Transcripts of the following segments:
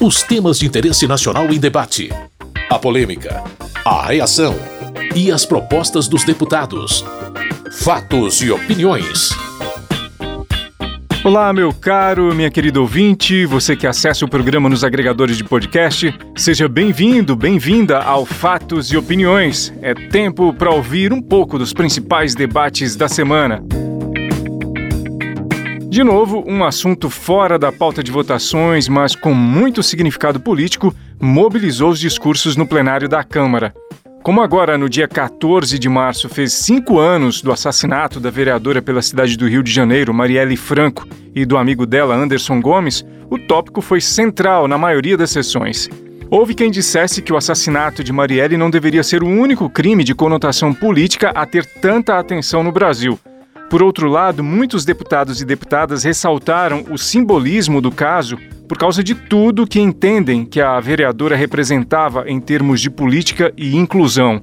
Os temas de interesse nacional em debate. A polêmica. A reação. E as propostas dos deputados. Fatos e opiniões. Olá, meu caro, minha querida ouvinte, você que acessa o programa nos agregadores de podcast, seja bem-vindo, bem-vinda ao Fatos e Opiniões. É tempo para ouvir um pouco dos principais debates da semana. De novo, um assunto fora da pauta de votações, mas com muito significado político, mobilizou os discursos no plenário da Câmara. Como agora, no dia 14 de março, fez cinco anos do assassinato da vereadora pela cidade do Rio de Janeiro, Marielle Franco, e do amigo dela, Anderson Gomes, o tópico foi central na maioria das sessões. Houve quem dissesse que o assassinato de Marielle não deveria ser o único crime de conotação política a ter tanta atenção no Brasil. Por outro lado, muitos deputados e deputadas ressaltaram o simbolismo do caso por causa de tudo que entendem que a vereadora representava em termos de política e inclusão.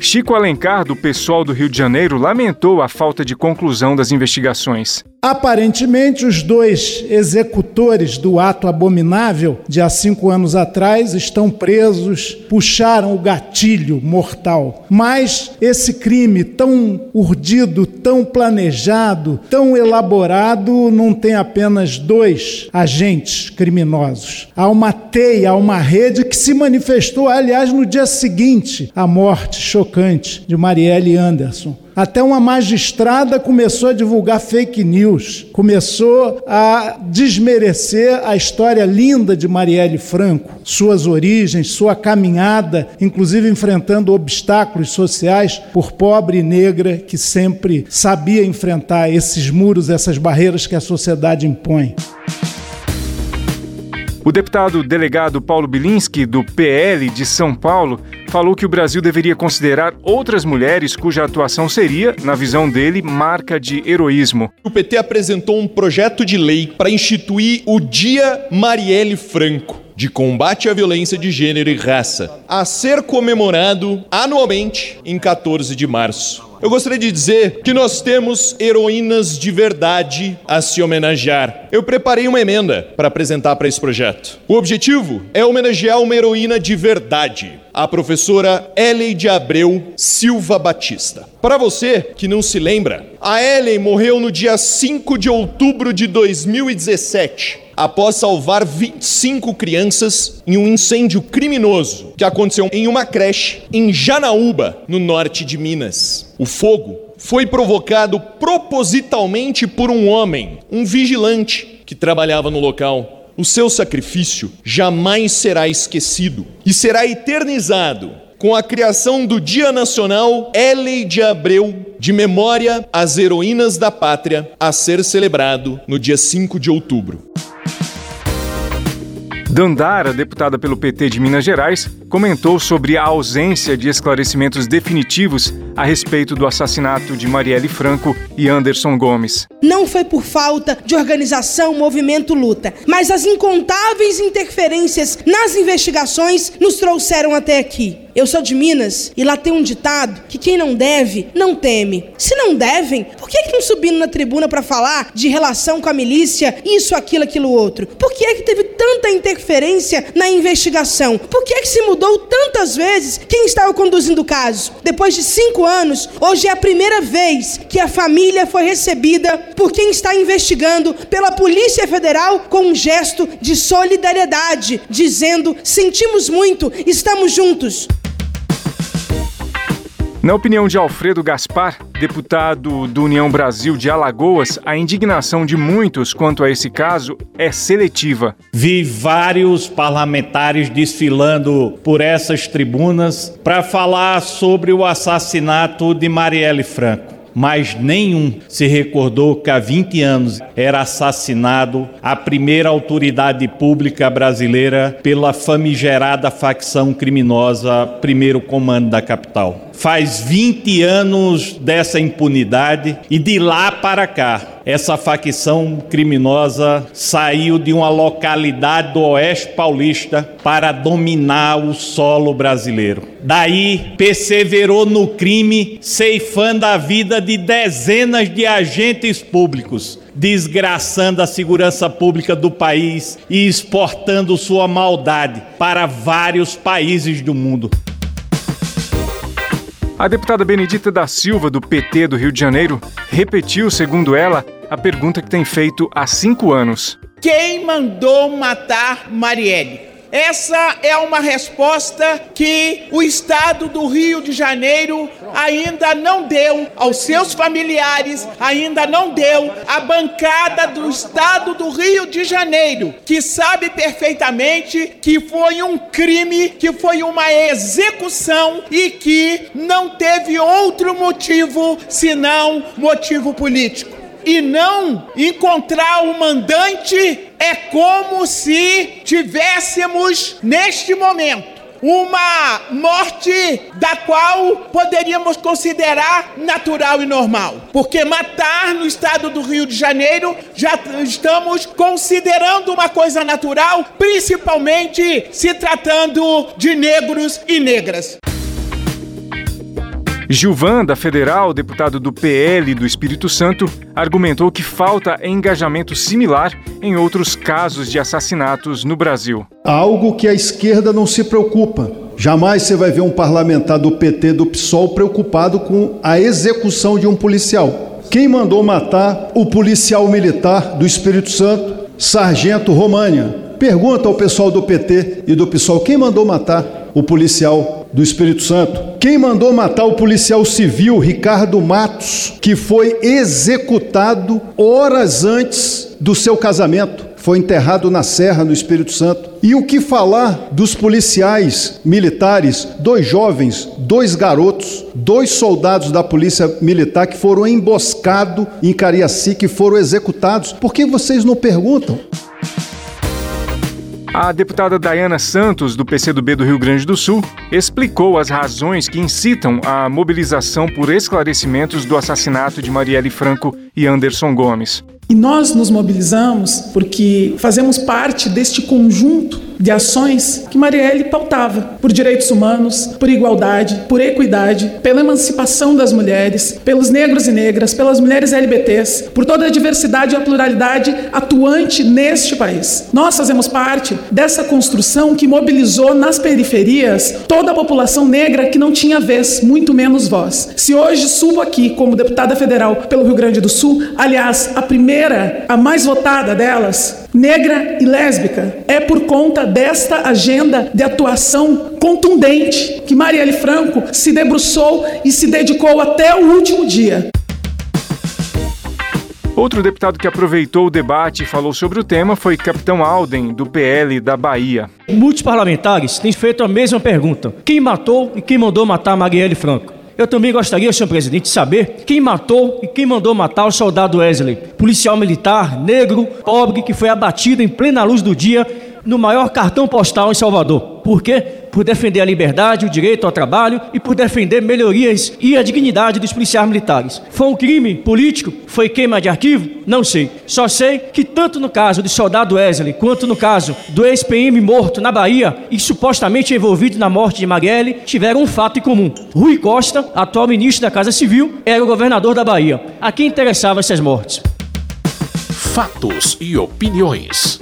Chico Alencar, do pessoal do Rio de Janeiro, lamentou a falta de conclusão das investigações. Aparentemente, os dois executores do ato abominável de há cinco anos atrás estão presos, puxaram o gatilho mortal. Mas esse crime tão urdido, tão planejado, tão elaborado, não tem apenas dois agentes criminosos. Há uma teia, há uma rede que se manifestou, aliás, no dia seguinte à morte chocante de Marielle Anderson. Até uma magistrada começou a divulgar fake news, começou a desmerecer a história linda de Marielle Franco, suas origens, sua caminhada, inclusive enfrentando obstáculos sociais por pobre e negra que sempre sabia enfrentar esses muros, essas barreiras que a sociedade impõe. O deputado delegado Paulo Bilinski, do PL de São Paulo, falou que o Brasil deveria considerar outras mulheres cuja atuação seria, na visão dele, marca de heroísmo. O PT apresentou um projeto de lei para instituir o Dia Marielle Franco de combate à violência de gênero e raça, a ser comemorado anualmente em 14 de março. Eu gostaria de dizer que nós temos heroínas de verdade a se homenagear. Eu preparei uma emenda para apresentar para esse projeto. O objetivo é homenagear uma heroína de verdade, a professora Ellen de Abreu Silva Batista. Para você que não se lembra, a Ellen morreu no dia 5 de outubro de 2017 após salvar 25 crianças em um incêndio criminoso que aconteceu em uma creche em Janaúba, no norte de Minas. O fogo foi provocado propositalmente por um homem, um vigilante que trabalhava no local. O seu sacrifício jamais será esquecido e será eternizado com a criação do Dia Nacional L de Abreu, de memória às heroínas da pátria, a ser celebrado no dia 5 de outubro. Dandara, deputada pelo PT de Minas Gerais, comentou sobre a ausência de esclarecimentos definitivos a respeito do assassinato de Marielle Franco e Anderson Gomes. Não foi por falta de organização, movimento, luta, mas as incontáveis interferências nas investigações nos trouxeram até aqui. Eu sou de Minas e lá tem um ditado que quem não deve, não teme. Se não devem, por que estão subindo na tribuna para falar de relação com a milícia, isso, aquilo, aquilo outro? Por que é que teve tanta interferência na investigação? Por que é que se mudou tantas vezes quem estava conduzindo o caso? Depois de cinco anos, hoje é a primeira vez que a família foi recebida por quem está investigando pela Polícia Federal com um gesto de solidariedade, dizendo: sentimos muito, estamos juntos. Na opinião de Alfredo Gaspar, deputado do União Brasil de Alagoas, a indignação de muitos quanto a esse caso é seletiva. Vi vários parlamentares desfilando por essas tribunas para falar sobre o assassinato de Marielle Franco mas nenhum se recordou que há 20 anos era assassinado a primeira autoridade pública brasileira pela famigerada facção criminosa Primeiro Comando da Capital. Faz 20 anos dessa impunidade e de lá para cá essa facção criminosa saiu de uma localidade do oeste paulista para dominar o solo brasileiro. Daí perseverou no crime, ceifando a vida de dezenas de agentes públicos, desgraçando a segurança pública do país e exportando sua maldade para vários países do mundo. A deputada Benedita da Silva, do PT do Rio de Janeiro, repetiu, segundo ela, a pergunta que tem feito há cinco anos. Quem mandou matar Marielle? Essa é uma resposta que o Estado do Rio de Janeiro ainda não deu aos seus familiares, ainda não deu à bancada do Estado do Rio de Janeiro, que sabe perfeitamente que foi um crime, que foi uma execução e que não teve outro motivo senão motivo político e não encontrar o mandante é como se tivéssemos neste momento uma morte da qual poderíamos considerar natural e normal. Porque matar no estado do Rio de Janeiro já estamos considerando uma coisa natural, principalmente se tratando de negros e negras. Gilvan, da Federal, deputado do PL do Espírito Santo, argumentou que falta engajamento similar em outros casos de assassinatos no Brasil. Algo que a esquerda não se preocupa. Jamais você vai ver um parlamentar do PT do PSOL preocupado com a execução de um policial. Quem mandou matar o policial militar do Espírito Santo, Sargento România? Pergunta ao pessoal do PT e do PSOL quem mandou matar o policial do Espírito Santo. Quem mandou matar o policial civil Ricardo Matos, que foi executado horas antes do seu casamento? Foi enterrado na Serra, no Espírito Santo. E o que falar dos policiais militares, dois jovens, dois garotos, dois soldados da Polícia Militar que foram emboscados em Cariaci, que foram executados? Por que vocês não perguntam? A deputada Dayana Santos, do PCdoB do Rio Grande do Sul, explicou as razões que incitam a mobilização por esclarecimentos do assassinato de Marielle Franco e Anderson Gomes. E nós nos mobilizamos porque fazemos parte deste conjunto de ações que Marielle pautava por direitos humanos, por igualdade, por equidade, pela emancipação das mulheres, pelos negros e negras, pelas mulheres LBTs, por toda a diversidade e a pluralidade atuante neste país. Nós fazemos parte dessa construção que mobilizou nas periferias toda a população negra que não tinha vez, muito menos voz. Se hoje subo aqui como deputada federal pelo Rio Grande do Sul, aliás, a primeira, a mais votada delas, negra e lésbica, é por conta desta agenda de atuação contundente que Marielle Franco se debruçou e se dedicou até o último dia. Outro deputado que aproveitou o debate e falou sobre o tema foi Capitão Alden, do PL da Bahia. Muitos parlamentares têm feito a mesma pergunta: quem matou e quem mandou matar Marielle Franco? Eu também gostaria, senhor presidente, de saber quem matou e quem mandou matar o soldado Wesley, policial militar, negro, pobre, que foi abatido em plena luz do dia no maior cartão postal em Salvador. Por quê? Por defender a liberdade, o direito ao trabalho e por defender melhorias e a dignidade dos policiais militares. Foi um crime político? Foi queima de arquivo? Não sei. Só sei que tanto no caso do soldado Wesley quanto no caso do ex-PM morto na Bahia e supostamente envolvido na morte de Marielle tiveram um fato em comum. Rui Costa, atual ministro da Casa Civil, era o governador da Bahia. A quem interessavam essas mortes? Fatos e opiniões.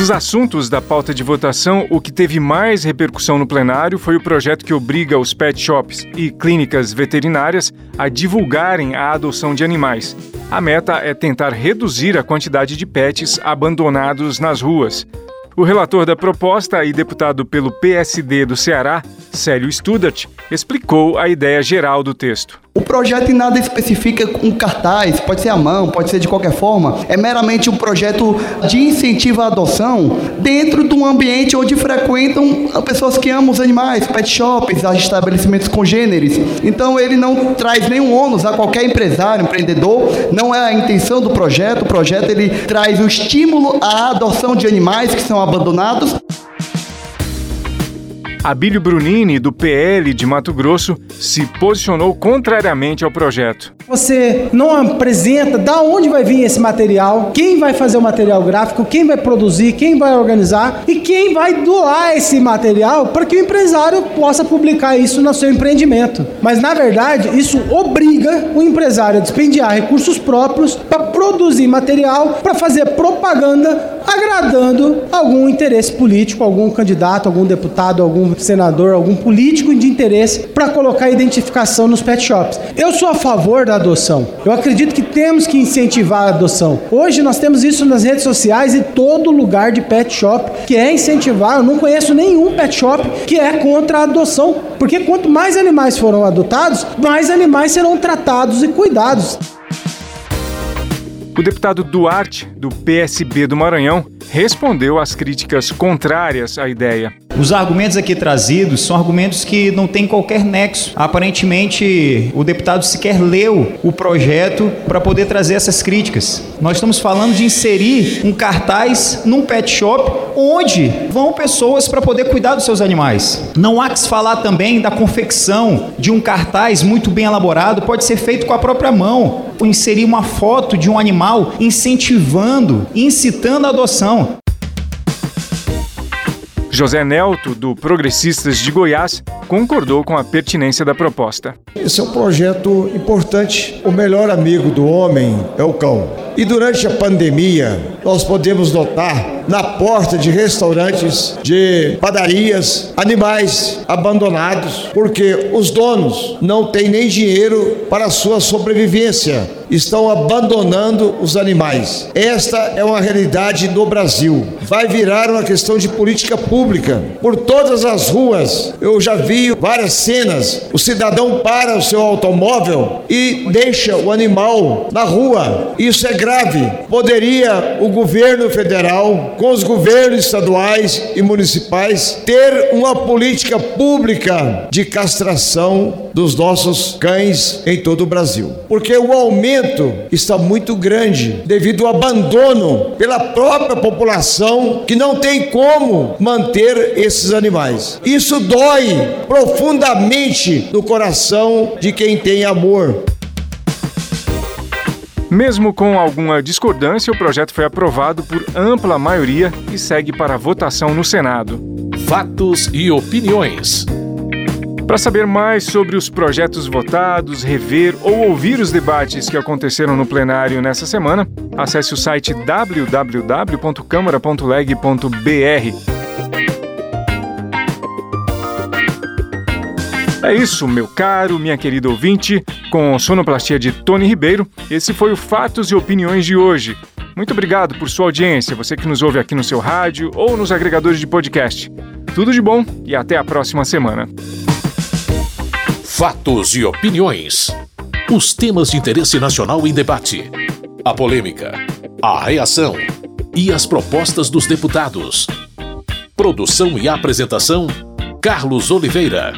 Dos assuntos da pauta de votação, o que teve mais repercussão no plenário foi o projeto que obriga os pet shops e clínicas veterinárias a divulgarem a adoção de animais. A meta é tentar reduzir a quantidade de pets abandonados nas ruas. O relator da proposta e deputado pelo PSD do Ceará, Célio Studart, explicou a ideia geral do texto. O projeto em nada especifica um cartaz, pode ser à mão, pode ser de qualquer forma. É meramente um projeto de incentivo à adoção dentro de um ambiente onde frequentam pessoas que amam os animais, pet shops, estabelecimentos congêneres. Então ele não traz nenhum ônus a qualquer empresário, empreendedor. Não é a intenção do projeto. O projeto ele traz o estímulo à adoção de animais que são abandonados Abílio Brunini, do PL de Mato Grosso, se posicionou contrariamente ao projeto. Você não apresenta da onde vai vir esse material, quem vai fazer o material gráfico, quem vai produzir, quem vai organizar e quem vai doar esse material para que o empresário possa publicar isso no seu empreendimento. Mas na verdade, isso obriga o empresário a despendiar recursos próprios para produzir material para fazer propaganda agradando algum interesse político, algum candidato, algum deputado, algum senador, algum político de interesse para colocar identificação nos pet shops. Eu sou a favor da adoção. Eu acredito que temos que incentivar a adoção. Hoje nós temos isso nas redes sociais e todo lugar de pet shop que é incentivar. Eu não conheço nenhum pet shop que é contra a adoção, porque quanto mais animais foram adotados, mais animais serão tratados e cuidados. O deputado Duarte, do PSB do Maranhão, respondeu às críticas contrárias à ideia. Os argumentos aqui trazidos são argumentos que não têm qualquer nexo. Aparentemente, o deputado sequer leu o projeto para poder trazer essas críticas. Nós estamos falando de inserir um cartaz num pet shop onde vão pessoas para poder cuidar dos seus animais. Não há que se falar também da confecção de um cartaz muito bem elaborado, pode ser feito com a própria mão. Inserir uma foto de um animal incentivando, incitando a adoção. José Nelto, do Progressistas de Goiás, concordou com a pertinência da proposta. Esse é um projeto importante. O melhor amigo do homem é o cão. E durante a pandemia, nós podemos notar na porta de restaurantes, de padarias, animais abandonados, porque os donos não têm nem dinheiro para a sua sobrevivência, estão abandonando os animais. Esta é uma realidade no Brasil. Vai virar uma questão de política pública. Por todas as ruas, eu já vi várias cenas. O cidadão para o seu automóvel e deixa o animal na rua. Isso é grave. Poderia o governo federal, com os governos estaduais e municipais, ter uma política pública de castração dos nossos cães em todo o Brasil. Porque o aumento está muito grande devido ao abandono pela própria população que não tem como manter esses animais. Isso dói profundamente no coração de quem tem amor. Mesmo com alguma discordância, o projeto foi aprovado por ampla maioria e segue para votação no Senado. Fatos e opiniões. Para saber mais sobre os projetos votados, rever ou ouvir os debates que aconteceram no plenário nessa semana, acesse o site www.câmara.leg.br. É isso, meu caro, minha querida ouvinte, com sonoplastia de Tony Ribeiro, esse foi o Fatos e Opiniões de hoje. Muito obrigado por sua audiência, você que nos ouve aqui no seu rádio ou nos agregadores de podcast. Tudo de bom e até a próxima semana. Fatos e opiniões. Os temas de interesse nacional em debate. A polêmica, a reação e as propostas dos deputados. Produção e apresentação: Carlos Oliveira.